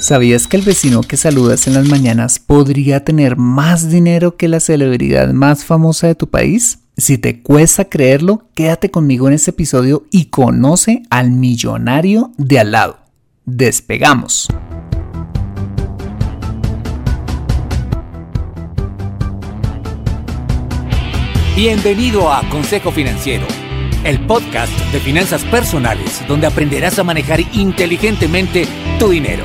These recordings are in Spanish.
¿Sabías que el vecino que saludas en las mañanas podría tener más dinero que la celebridad más famosa de tu país? Si te cuesta creerlo, quédate conmigo en este episodio y conoce al millonario de al lado. Despegamos. Bienvenido a Consejo Financiero, el podcast de finanzas personales donde aprenderás a manejar inteligentemente tu dinero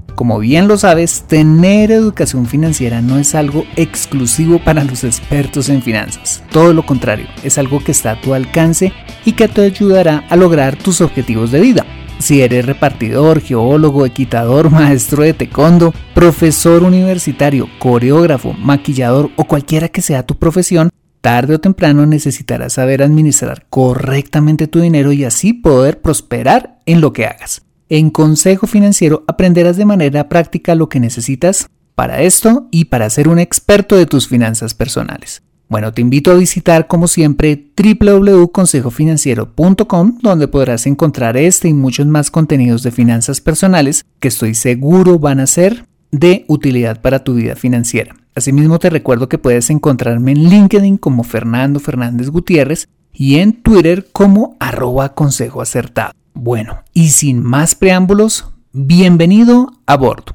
Como bien lo sabes, tener educación financiera no es algo exclusivo para los expertos en finanzas. Todo lo contrario, es algo que está a tu alcance y que te ayudará a lograr tus objetivos de vida. Si eres repartidor, geólogo, equitador, maestro de taekwondo, profesor universitario, coreógrafo, maquillador o cualquiera que sea tu profesión, tarde o temprano necesitarás saber administrar correctamente tu dinero y así poder prosperar en lo que hagas. En Consejo Financiero aprenderás de manera práctica lo que necesitas para esto y para ser un experto de tus finanzas personales. Bueno, te invito a visitar como siempre www.consejofinanciero.com donde podrás encontrar este y muchos más contenidos de finanzas personales que estoy seguro van a ser de utilidad para tu vida financiera. Asimismo te recuerdo que puedes encontrarme en LinkedIn como Fernando Fernández Gutiérrez y en Twitter como arroba consejo acertado. Bueno, y sin más preámbulos, bienvenido a bordo.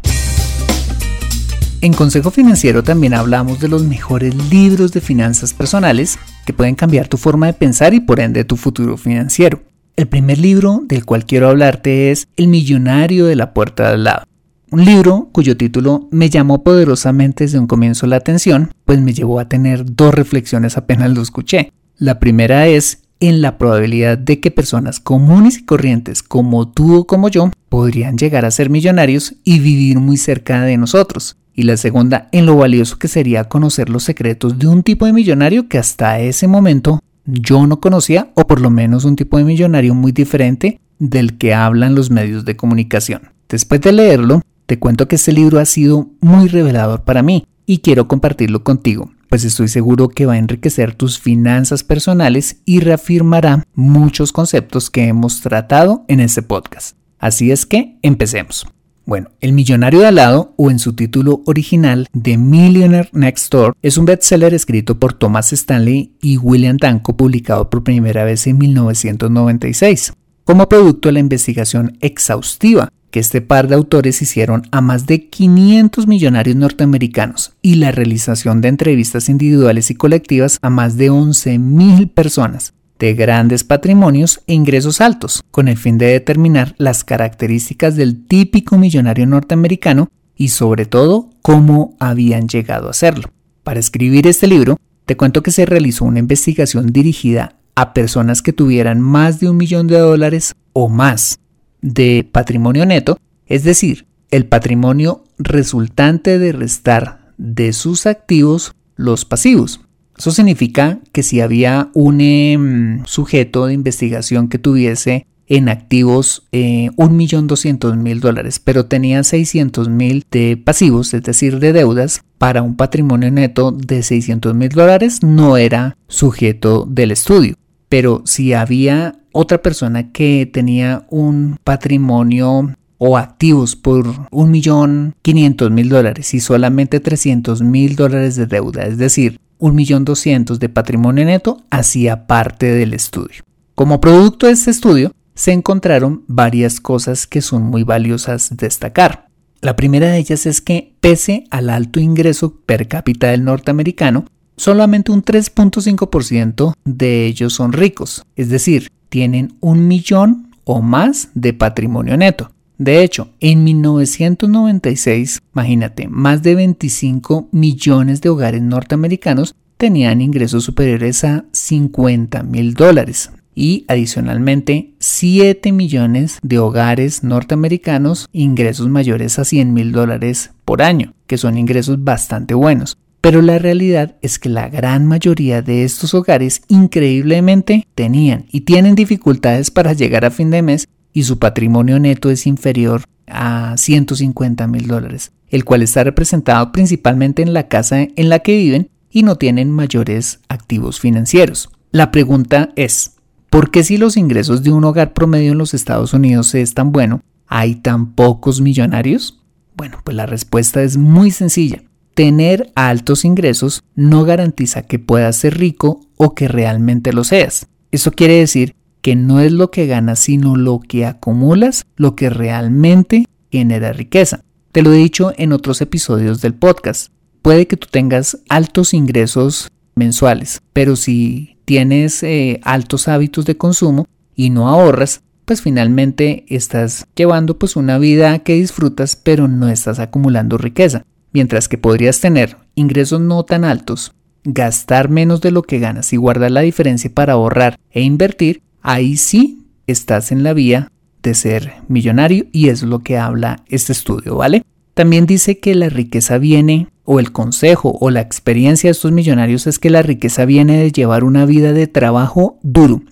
En Consejo Financiero también hablamos de los mejores libros de finanzas personales que pueden cambiar tu forma de pensar y por ende tu futuro financiero. El primer libro del cual quiero hablarte es El millonario de la puerta de al lado. Un libro cuyo título me llamó poderosamente desde un comienzo la atención, pues me llevó a tener dos reflexiones apenas lo escuché. La primera es en la probabilidad de que personas comunes y corrientes como tú o como yo podrían llegar a ser millonarios y vivir muy cerca de nosotros. Y la segunda, en lo valioso que sería conocer los secretos de un tipo de millonario que hasta ese momento yo no conocía, o por lo menos un tipo de millonario muy diferente del que hablan los medios de comunicación. Después de leerlo, te cuento que este libro ha sido muy revelador para mí y quiero compartirlo contigo pues estoy seguro que va a enriquecer tus finanzas personales y reafirmará muchos conceptos que hemos tratado en este podcast. Así es que empecemos. Bueno, El Millonario de al lado, o en su título original, The Millionaire Next Door, es un bestseller escrito por Thomas Stanley y William Danko, publicado por primera vez en 1996, como producto de la investigación exhaustiva que este par de autores hicieron a más de 500 millonarios norteamericanos y la realización de entrevistas individuales y colectivas a más de 11.000 personas de grandes patrimonios e ingresos altos, con el fin de determinar las características del típico millonario norteamericano y sobre todo cómo habían llegado a serlo. Para escribir este libro, te cuento que se realizó una investigación dirigida a personas que tuvieran más de un millón de dólares o más de patrimonio neto, es decir, el patrimonio resultante de restar de sus activos los pasivos. Eso significa que si había un em, sujeto de investigación que tuviese en activos eh, 1.200.000 dólares, pero tenía 600.000 de pasivos, es decir, de deudas, para un patrimonio neto de 600.000 dólares no era sujeto del estudio. Pero si había otra persona que tenía un patrimonio o activos por un millón quinientos mil dólares y solamente trescientos mil dólares de deuda, es decir, un millón doscientos de patrimonio neto, hacía parte del estudio. Como producto de este estudio, se encontraron varias cosas que son muy valiosas destacar. La primera de ellas es que, pese al alto ingreso per cápita del norteamericano, solamente un 3.5% de ellos son ricos, es decir, tienen un millón o más de patrimonio neto. De hecho, en 1996, imagínate, más de 25 millones de hogares norteamericanos tenían ingresos superiores a 50 mil dólares y adicionalmente 7 millones de hogares norteamericanos ingresos mayores a 100 mil dólares por año, que son ingresos bastante buenos. Pero la realidad es que la gran mayoría de estos hogares increíblemente tenían y tienen dificultades para llegar a fin de mes y su patrimonio neto es inferior a 150 mil dólares, el cual está representado principalmente en la casa en la que viven y no tienen mayores activos financieros. La pregunta es, ¿por qué si los ingresos de un hogar promedio en los Estados Unidos es tan bueno, hay tan pocos millonarios? Bueno, pues la respuesta es muy sencilla. Tener altos ingresos no garantiza que puedas ser rico o que realmente lo seas. Eso quiere decir que no es lo que ganas, sino lo que acumulas, lo que realmente genera riqueza. Te lo he dicho en otros episodios del podcast. Puede que tú tengas altos ingresos mensuales, pero si tienes eh, altos hábitos de consumo y no ahorras, pues finalmente estás llevando pues una vida que disfrutas, pero no estás acumulando riqueza. Mientras que podrías tener ingresos no tan altos, gastar menos de lo que ganas y guardar la diferencia para ahorrar e invertir, ahí sí estás en la vía de ser millonario y es lo que habla este estudio, ¿vale? También dice que la riqueza viene, o el consejo o la experiencia de estos millonarios es que la riqueza viene de llevar una vida de trabajo duro,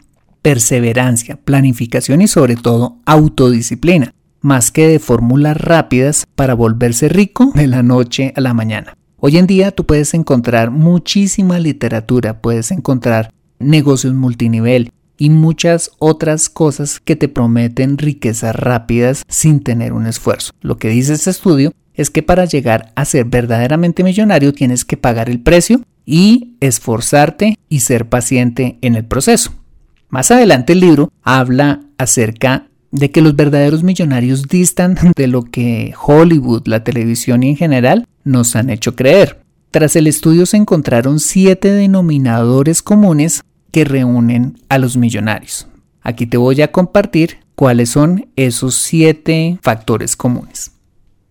perseverancia, planificación y sobre todo autodisciplina, más que de fórmulas rápidas para volverse rico de la noche a la mañana. Hoy en día tú puedes encontrar muchísima literatura, puedes encontrar negocios multinivel, y muchas otras cosas que te prometen riquezas rápidas sin tener un esfuerzo. Lo que dice este estudio es que para llegar a ser verdaderamente millonario tienes que pagar el precio y esforzarte y ser paciente en el proceso. Más adelante el libro habla acerca de que los verdaderos millonarios distan de lo que Hollywood, la televisión y en general nos han hecho creer. Tras el estudio se encontraron siete denominadores comunes que reúnen a los millonarios. Aquí te voy a compartir cuáles son esos siete factores comunes.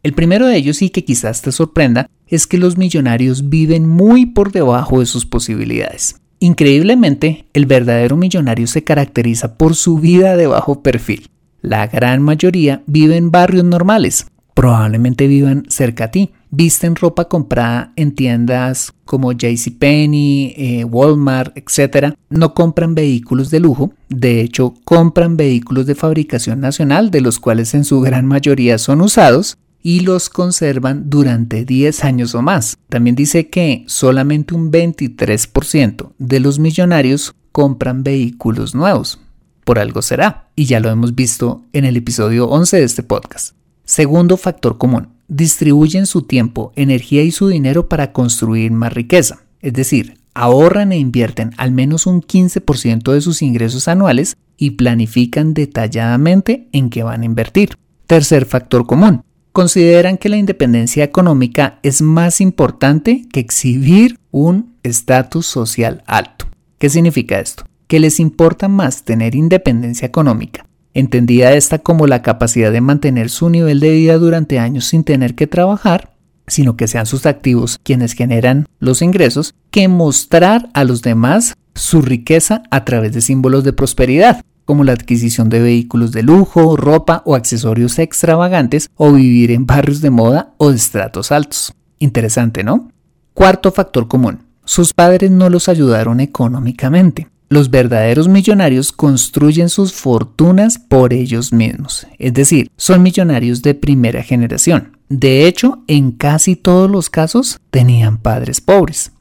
El primero de ellos y que quizás te sorprenda es que los millonarios viven muy por debajo de sus posibilidades. Increíblemente, el verdadero millonario se caracteriza por su vida de bajo perfil. La gran mayoría vive en barrios normales, probablemente vivan cerca a ti, visten ropa comprada en tiendas como JCPenney, eh, Walmart, etc. No compran vehículos de lujo, de hecho compran vehículos de fabricación nacional, de los cuales en su gran mayoría son usados, y los conservan durante 10 años o más. También dice que solamente un 23% de los millonarios compran vehículos nuevos. Por algo será, y ya lo hemos visto en el episodio 11 de este podcast. Segundo factor común, distribuyen su tiempo, energía y su dinero para construir más riqueza. Es decir, ahorran e invierten al menos un 15% de sus ingresos anuales y planifican detalladamente en qué van a invertir. Tercer factor común. Consideran que la independencia económica es más importante que exhibir un estatus social alto. ¿Qué significa esto? Que les importa más tener independencia económica entendida esta como la capacidad de mantener su nivel de vida durante años sin tener que trabajar, sino que sean sus activos quienes generan los ingresos, que mostrar a los demás su riqueza a través de símbolos de prosperidad, como la adquisición de vehículos de lujo, ropa o accesorios extravagantes, o vivir en barrios de moda o de estratos altos. Interesante, ¿no? Cuarto factor común. Sus padres no los ayudaron económicamente. Los verdaderos millonarios construyen sus fortunas por ellos mismos, es decir, son millonarios de primera generación. De hecho, en casi todos los casos tenían padres pobres.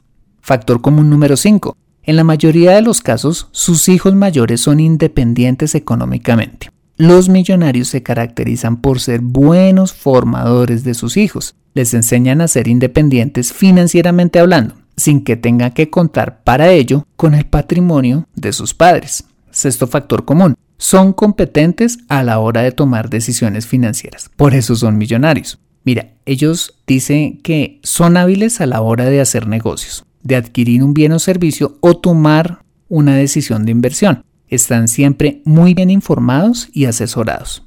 Factor común número 5. En la mayoría de los casos, sus hijos mayores son independientes económicamente. Los millonarios se caracterizan por ser buenos formadores de sus hijos. Les enseñan a ser independientes financieramente hablando sin que tenga que contar para ello con el patrimonio de sus padres. Sexto factor común. Son competentes a la hora de tomar decisiones financieras. Por eso son millonarios. Mira, ellos dicen que son hábiles a la hora de hacer negocios, de adquirir un bien o servicio o tomar una decisión de inversión. Están siempre muy bien informados y asesorados.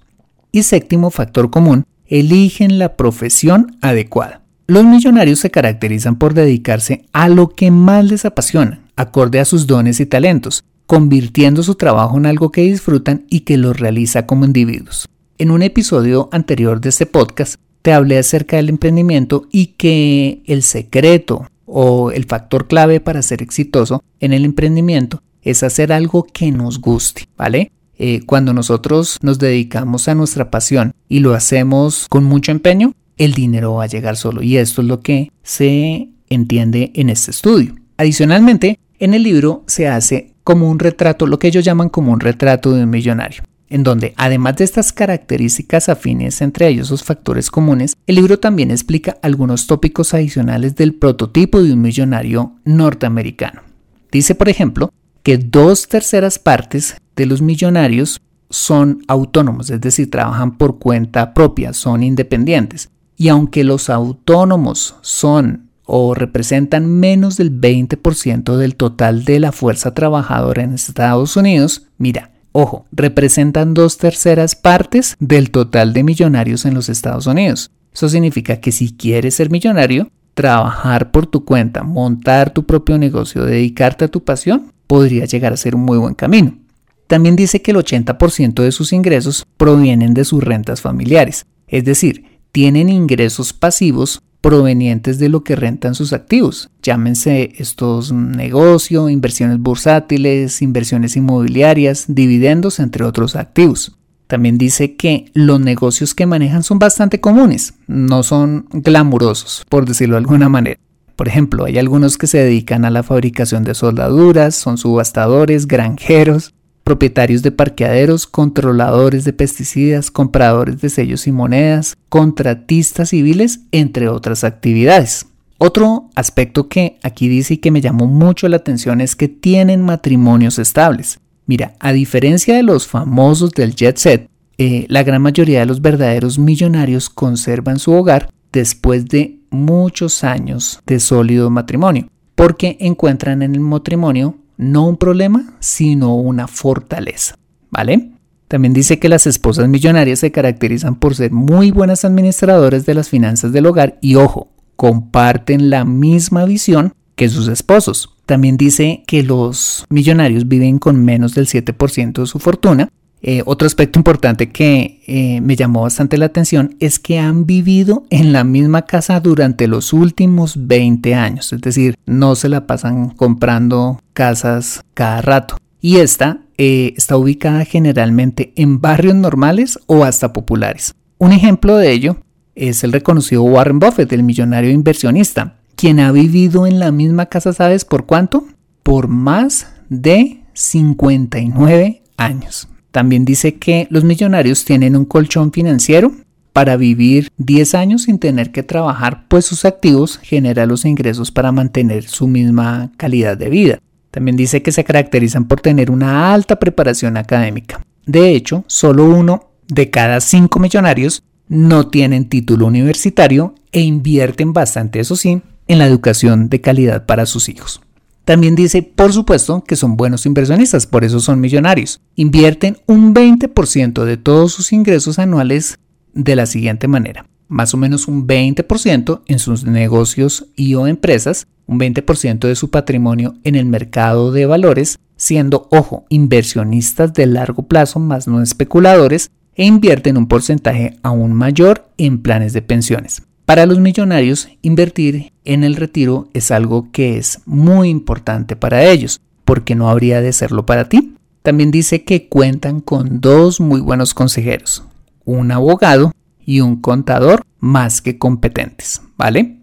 Y séptimo factor común, eligen la profesión adecuada. Los millonarios se caracterizan por dedicarse a lo que más les apasiona, acorde a sus dones y talentos, convirtiendo su trabajo en algo que disfrutan y que los realiza como individuos. En un episodio anterior de este podcast te hablé acerca del emprendimiento y que el secreto o el factor clave para ser exitoso en el emprendimiento es hacer algo que nos guste, ¿vale? Eh, cuando nosotros nos dedicamos a nuestra pasión y lo hacemos con mucho empeño, el dinero va a llegar solo y esto es lo que se entiende en este estudio. Adicionalmente, en el libro se hace como un retrato, lo que ellos llaman como un retrato de un millonario, en donde además de estas características afines entre ellos los factores comunes, el libro también explica algunos tópicos adicionales del prototipo de un millonario norteamericano. Dice, por ejemplo, que dos terceras partes de los millonarios son autónomos, es decir, trabajan por cuenta propia, son independientes. Y aunque los autónomos son o representan menos del 20% del total de la fuerza trabajadora en Estados Unidos, mira, ojo, representan dos terceras partes del total de millonarios en los Estados Unidos. Eso significa que si quieres ser millonario, trabajar por tu cuenta, montar tu propio negocio, dedicarte a tu pasión, podría llegar a ser un muy buen camino. También dice que el 80% de sus ingresos provienen de sus rentas familiares, es decir, tienen ingresos pasivos provenientes de lo que rentan sus activos, llámense estos negocios, inversiones bursátiles, inversiones inmobiliarias, dividendos, entre otros activos. También dice que los negocios que manejan son bastante comunes, no son glamurosos, por decirlo de alguna manera. Por ejemplo, hay algunos que se dedican a la fabricación de soldaduras, son subastadores, granjeros, propietarios de parqueaderos, controladores de pesticidas, compradores de sellos y monedas, contratistas civiles, entre otras actividades. Otro aspecto que aquí dice y que me llamó mucho la atención es que tienen matrimonios estables. Mira, a diferencia de los famosos del jet set, eh, la gran mayoría de los verdaderos millonarios conservan su hogar después de muchos años de sólido matrimonio, porque encuentran en el matrimonio no un problema, sino una fortaleza, ¿vale? También dice que las esposas millonarias se caracterizan por ser muy buenas administradoras de las finanzas del hogar y ojo, comparten la misma visión que sus esposos. También dice que los millonarios viven con menos del 7% de su fortuna eh, otro aspecto importante que eh, me llamó bastante la atención es que han vivido en la misma casa durante los últimos 20 años, es decir, no se la pasan comprando casas cada rato. Y esta eh, está ubicada generalmente en barrios normales o hasta populares. Un ejemplo de ello es el reconocido Warren Buffett, el millonario inversionista, quien ha vivido en la misma casa, ¿sabes por cuánto? Por más de 59 años. También dice que los millonarios tienen un colchón financiero para vivir 10 años sin tener que trabajar, pues sus activos generan los ingresos para mantener su misma calidad de vida. También dice que se caracterizan por tener una alta preparación académica. De hecho, solo uno de cada cinco millonarios no tienen título universitario e invierten bastante, eso sí, en la educación de calidad para sus hijos. También dice, por supuesto, que son buenos inversionistas, por eso son millonarios. Invierten un 20% de todos sus ingresos anuales de la siguiente manera. Más o menos un 20% en sus negocios y o empresas, un 20% de su patrimonio en el mercado de valores, siendo, ojo, inversionistas de largo plazo más no especuladores, e invierten un porcentaje aún mayor en planes de pensiones. Para los millonarios, invertir en el retiro es algo que es muy importante para ellos, porque no habría de serlo para ti. También dice que cuentan con dos muy buenos consejeros, un abogado y un contador más que competentes, ¿vale?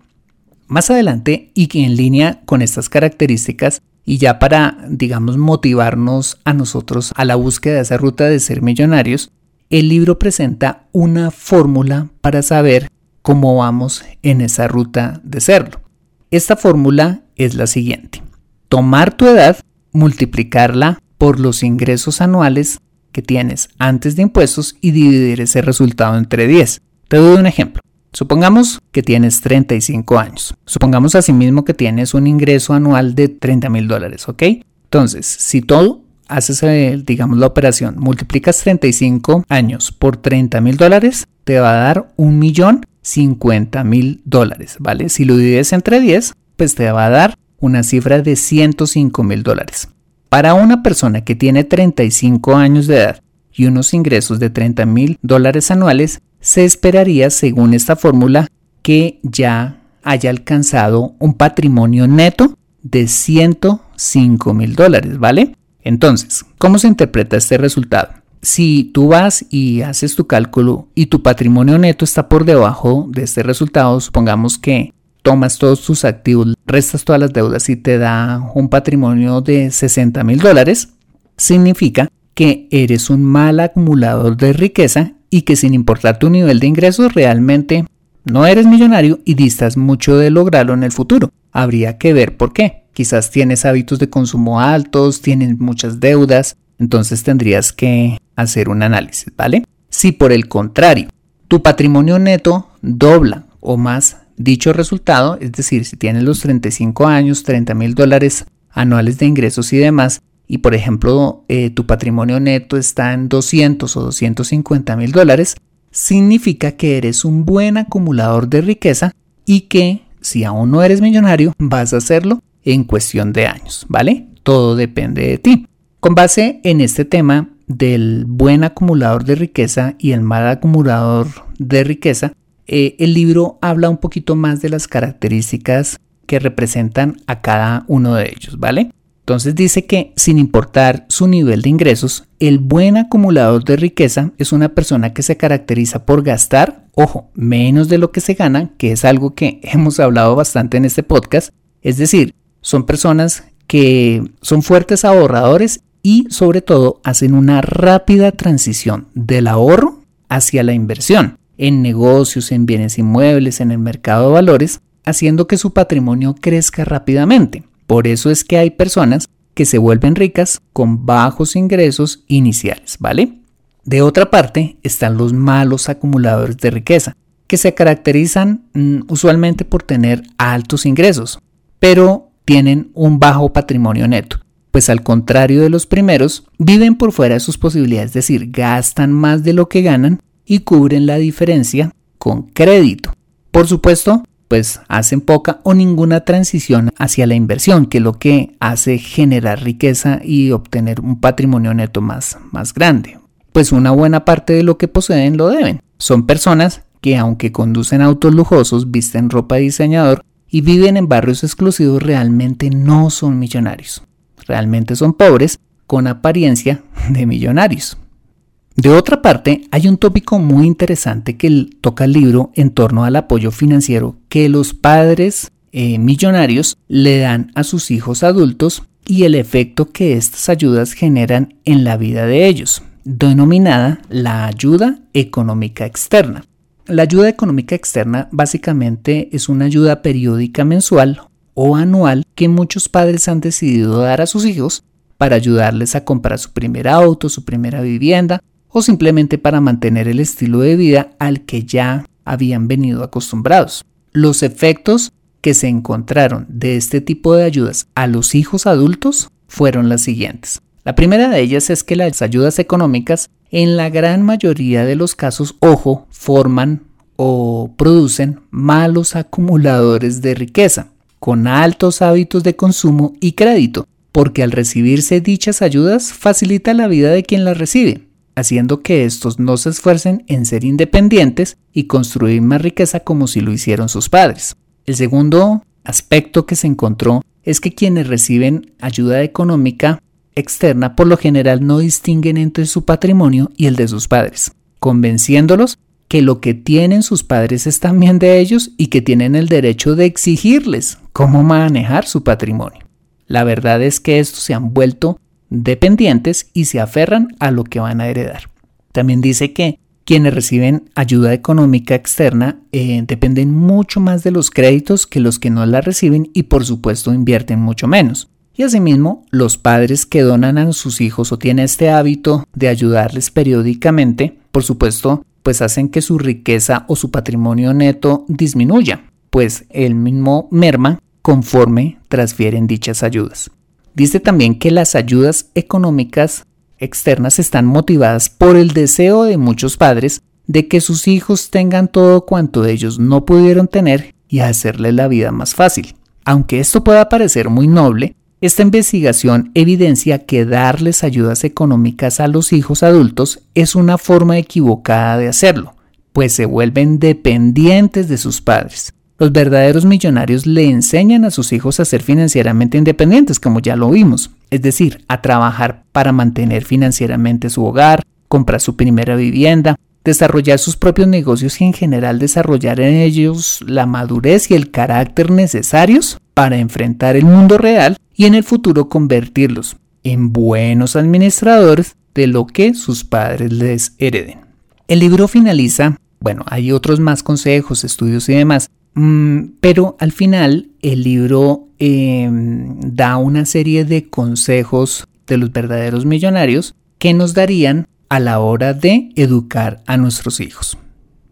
Más adelante y en línea con estas características y ya para, digamos, motivarnos a nosotros a la búsqueda de esa ruta de ser millonarios, el libro presenta una fórmula para saber cómo vamos en esa ruta de serlo. Esta fórmula es la siguiente. Tomar tu edad, multiplicarla por los ingresos anuales que tienes antes de impuestos y dividir ese resultado entre 10. Te doy un ejemplo. Supongamos que tienes 35 años. Supongamos asimismo que tienes un ingreso anual de 30 mil dólares, ¿ok? Entonces, si tú haces, digamos, la operación, multiplicas 35 años por 30 mil dólares, te va a dar un millón 50 mil dólares, ¿vale? Si lo divides entre 10, pues te va a dar una cifra de 105 mil dólares. Para una persona que tiene 35 años de edad y unos ingresos de 30 mil dólares anuales, se esperaría, según esta fórmula, que ya haya alcanzado un patrimonio neto de 105 mil dólares, ¿vale? Entonces, ¿cómo se interpreta este resultado? Si tú vas y haces tu cálculo y tu patrimonio neto está por debajo de este resultado, supongamos que tomas todos tus activos, restas todas las deudas y te da un patrimonio de 60 mil dólares, significa que eres un mal acumulador de riqueza y que sin importar tu nivel de ingresos realmente no eres millonario y distas mucho de lograrlo en el futuro. Habría que ver por qué. Quizás tienes hábitos de consumo altos, tienes muchas deudas, entonces tendrías que hacer un análisis, ¿vale? Si por el contrario, tu patrimonio neto dobla o más dicho resultado, es decir, si tienes los 35 años, 30 mil dólares anuales de ingresos y demás, y por ejemplo eh, tu patrimonio neto está en 200 o 250 mil dólares, significa que eres un buen acumulador de riqueza y que si aún no eres millonario vas a hacerlo en cuestión de años, ¿vale? Todo depende de ti. Con base en este tema del buen acumulador de riqueza y el mal acumulador de riqueza, eh, el libro habla un poquito más de las características que representan a cada uno de ellos, ¿vale? Entonces dice que sin importar su nivel de ingresos, el buen acumulador de riqueza es una persona que se caracteriza por gastar, ojo, menos de lo que se gana, que es algo que hemos hablado bastante en este podcast. Es decir, son personas que son fuertes ahorradores y sobre todo hacen una rápida transición del ahorro hacia la inversión en negocios, en bienes inmuebles, en el mercado de valores, haciendo que su patrimonio crezca rápidamente. Por eso es que hay personas que se vuelven ricas con bajos ingresos iniciales, ¿vale? De otra parte están los malos acumuladores de riqueza, que se caracterizan mm, usualmente por tener altos ingresos, pero tienen un bajo patrimonio neto, pues al contrario de los primeros, viven por fuera de sus posibilidades, es decir, gastan más de lo que ganan y cubren la diferencia con crédito. Por supuesto, pues hacen poca o ninguna transición hacia la inversión, que es lo que hace generar riqueza y obtener un patrimonio neto más, más grande. Pues una buena parte de lo que poseen lo deben. Son personas que aunque conducen autos lujosos, visten ropa de diseñador y viven en barrios exclusivos, realmente no son millonarios. Realmente son pobres con apariencia de millonarios. De otra parte, hay un tópico muy interesante que toca el libro en torno al apoyo financiero que los padres eh, millonarios le dan a sus hijos adultos y el efecto que estas ayudas generan en la vida de ellos, denominada la ayuda económica externa. La ayuda económica externa básicamente es una ayuda periódica mensual o anual que muchos padres han decidido dar a sus hijos para ayudarles a comprar su primer auto, su primera vivienda o simplemente para mantener el estilo de vida al que ya habían venido acostumbrados. Los efectos que se encontraron de este tipo de ayudas a los hijos adultos fueron las siguientes. La primera de ellas es que las ayudas económicas en la gran mayoría de los casos, ojo, forman o producen malos acumuladores de riqueza, con altos hábitos de consumo y crédito, porque al recibirse dichas ayudas facilita la vida de quien las recibe, haciendo que estos no se esfuercen en ser independientes y construir más riqueza como si lo hicieron sus padres. El segundo aspecto que se encontró es que quienes reciben ayuda económica externa por lo general no distinguen entre su patrimonio y el de sus padres, convenciéndolos que lo que tienen sus padres es también de ellos y que tienen el derecho de exigirles cómo manejar su patrimonio. La verdad es que estos se han vuelto dependientes y se aferran a lo que van a heredar. También dice que quienes reciben ayuda económica externa eh, dependen mucho más de los créditos que los que no la reciben y por supuesto invierten mucho menos. Y asimismo, los padres que donan a sus hijos o tienen este hábito de ayudarles periódicamente, por supuesto, pues hacen que su riqueza o su patrimonio neto disminuya, pues el mismo merma conforme transfieren dichas ayudas. dice también que las ayudas económicas externas están motivadas por el deseo de muchos padres de que sus hijos tengan todo cuanto ellos no pudieron tener y hacerles la vida más fácil. Aunque esto pueda parecer muy noble, esta investigación evidencia que darles ayudas económicas a los hijos adultos es una forma equivocada de hacerlo, pues se vuelven dependientes de sus padres. Los verdaderos millonarios le enseñan a sus hijos a ser financieramente independientes, como ya lo vimos, es decir, a trabajar para mantener financieramente su hogar, comprar su primera vivienda, desarrollar sus propios negocios y en general desarrollar en ellos la madurez y el carácter necesarios para enfrentar el mundo real y en el futuro convertirlos en buenos administradores de lo que sus padres les hereden. El libro finaliza, bueno, hay otros más consejos, estudios y demás, pero al final el libro em, da una serie de consejos de los verdaderos millonarios que nos darían a la hora de educar a nuestros hijos.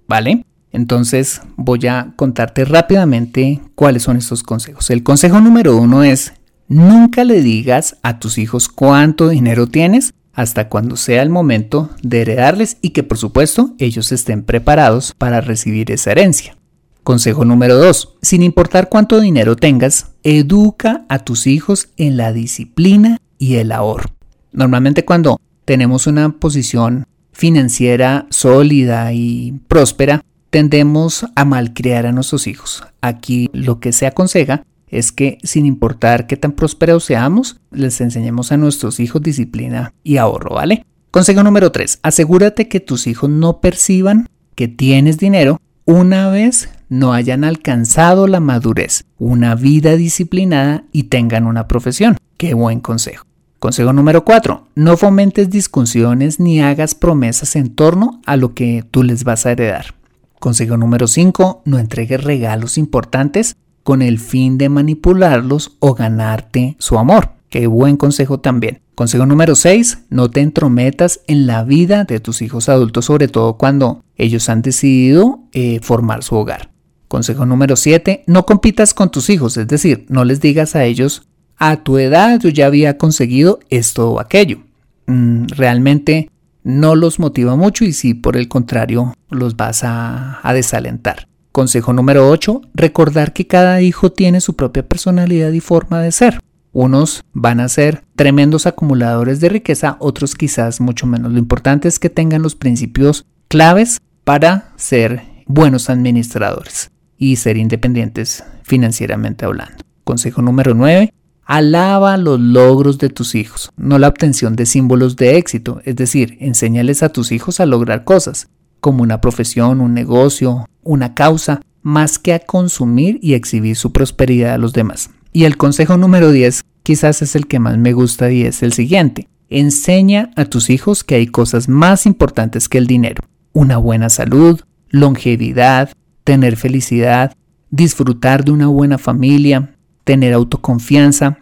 ¿Vale? Entonces voy a contarte rápidamente cuáles son estos consejos. El consejo número uno es nunca le digas a tus hijos cuánto dinero tienes hasta cuando sea el momento de heredarles y que por supuesto ellos estén preparados para recibir esa herencia. Consejo número 2. Sin importar cuánto dinero tengas, educa a tus hijos en la disciplina y el ahorro. Normalmente cuando tenemos una posición financiera sólida y próspera, tendemos a malcriar a nuestros hijos. Aquí lo que se aconseja es que sin importar qué tan prósperos seamos, les enseñemos a nuestros hijos disciplina y ahorro, ¿vale? Consejo número 3. Asegúrate que tus hijos no perciban que tienes dinero una vez no hayan alcanzado la madurez, una vida disciplinada y tengan una profesión. Qué buen consejo. Consejo número 4. No fomentes discusiones ni hagas promesas en torno a lo que tú les vas a heredar. Consejo número 5. No entregues regalos importantes con el fin de manipularlos o ganarte su amor. Qué buen consejo también. Consejo número 6. No te entrometas en la vida de tus hijos adultos, sobre todo cuando ellos han decidido eh, formar su hogar. Consejo número 7. No compitas con tus hijos, es decir, no les digas a ellos a tu edad yo ya había conseguido esto o aquello. Mm, realmente no los motiva mucho y si por el contrario los vas a, a desalentar. Consejo número 8. Recordar que cada hijo tiene su propia personalidad y forma de ser. Unos van a ser tremendos acumuladores de riqueza, otros quizás mucho menos. Lo importante es que tengan los principios claves para ser buenos administradores y ser independientes financieramente hablando. Consejo número 9. Alaba los logros de tus hijos, no la obtención de símbolos de éxito, es decir, enséñales a tus hijos a lograr cosas, como una profesión, un negocio, una causa, más que a consumir y exhibir su prosperidad a los demás. Y el consejo número 10 quizás es el que más me gusta y es el siguiente. Enseña a tus hijos que hay cosas más importantes que el dinero. Una buena salud, longevidad, tener felicidad, disfrutar de una buena familia, tener autoconfianza,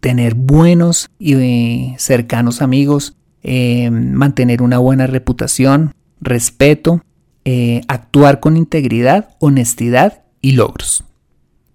tener buenos y eh, cercanos amigos, eh, mantener una buena reputación, respeto, eh, actuar con integridad, honestidad y logros.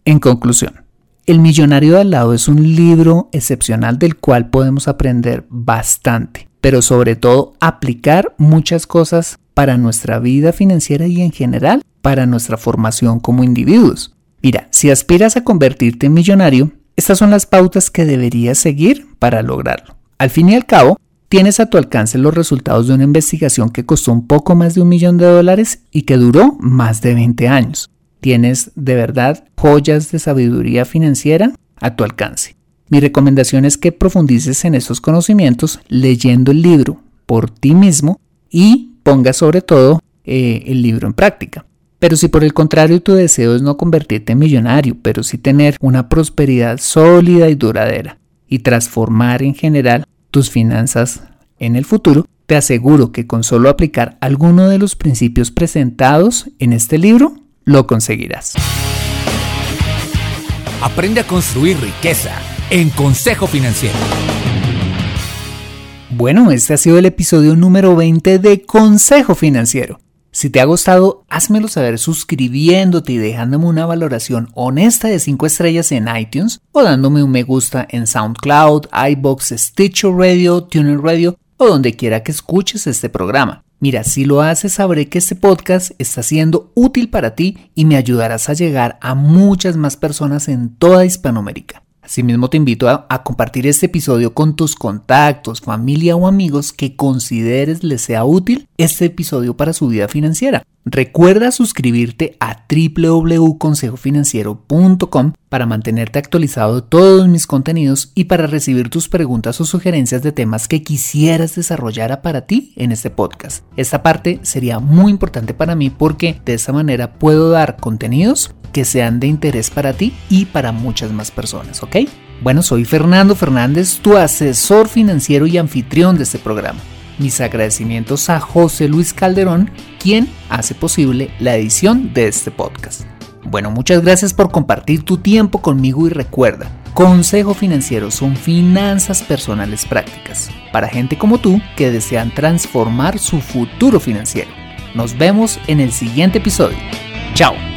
En conclusión, El Millonario de al lado es un libro excepcional del cual podemos aprender bastante, pero sobre todo aplicar muchas cosas para nuestra vida financiera y en general para nuestra formación como individuos. Mira, si aspiras a convertirte en millonario, estas son las pautas que deberías seguir para lograrlo. Al fin y al cabo, tienes a tu alcance los resultados de una investigación que costó un poco más de un millón de dólares y que duró más de 20 años. Tienes de verdad joyas de sabiduría financiera a tu alcance. Mi recomendación es que profundices en esos conocimientos leyendo el libro por ti mismo y pongas sobre todo eh, el libro en práctica. Pero si por el contrario tu deseo es no convertirte en millonario, pero sí tener una prosperidad sólida y duradera y transformar en general tus finanzas en el futuro, te aseguro que con solo aplicar alguno de los principios presentados en este libro, lo conseguirás. Aprende a construir riqueza en Consejo Financiero. Bueno, este ha sido el episodio número 20 de Consejo Financiero. Si te ha gustado, házmelo saber suscribiéndote y dejándome una valoración honesta de 5 estrellas en iTunes o dándome un me gusta en SoundCloud, iBox, Stitcher Radio, Tuner Radio o donde quiera que escuches este programa. Mira, si lo haces sabré que este podcast está siendo útil para ti y me ayudarás a llegar a muchas más personas en toda Hispanoamérica. Asimismo te invito a, compartir este episodio con tus contactos, familia o amigos que consideres les sea útil este episodio para su vida financiera. Recuerda suscribirte a www.consejofinanciero.com para mantenerte actualizado de todos mis contenidos y para recibir tus preguntas o sugerencias de temas que quisieras desarrollar para ti en este podcast. Esta parte sería muy importante para mí porque de esta manera puedo dar contenidos que sean de interés para ti y para muchas más personas, ¿ok? Bueno, soy Fernando Fernández, tu asesor financiero y anfitrión de este programa. Mis agradecimientos a José Luis Calderón, quien hace posible la edición de este podcast. Bueno, muchas gracias por compartir tu tiempo conmigo y recuerda, Consejo Financiero son finanzas personales prácticas para gente como tú que desean transformar su futuro financiero. Nos vemos en el siguiente episodio. Chao.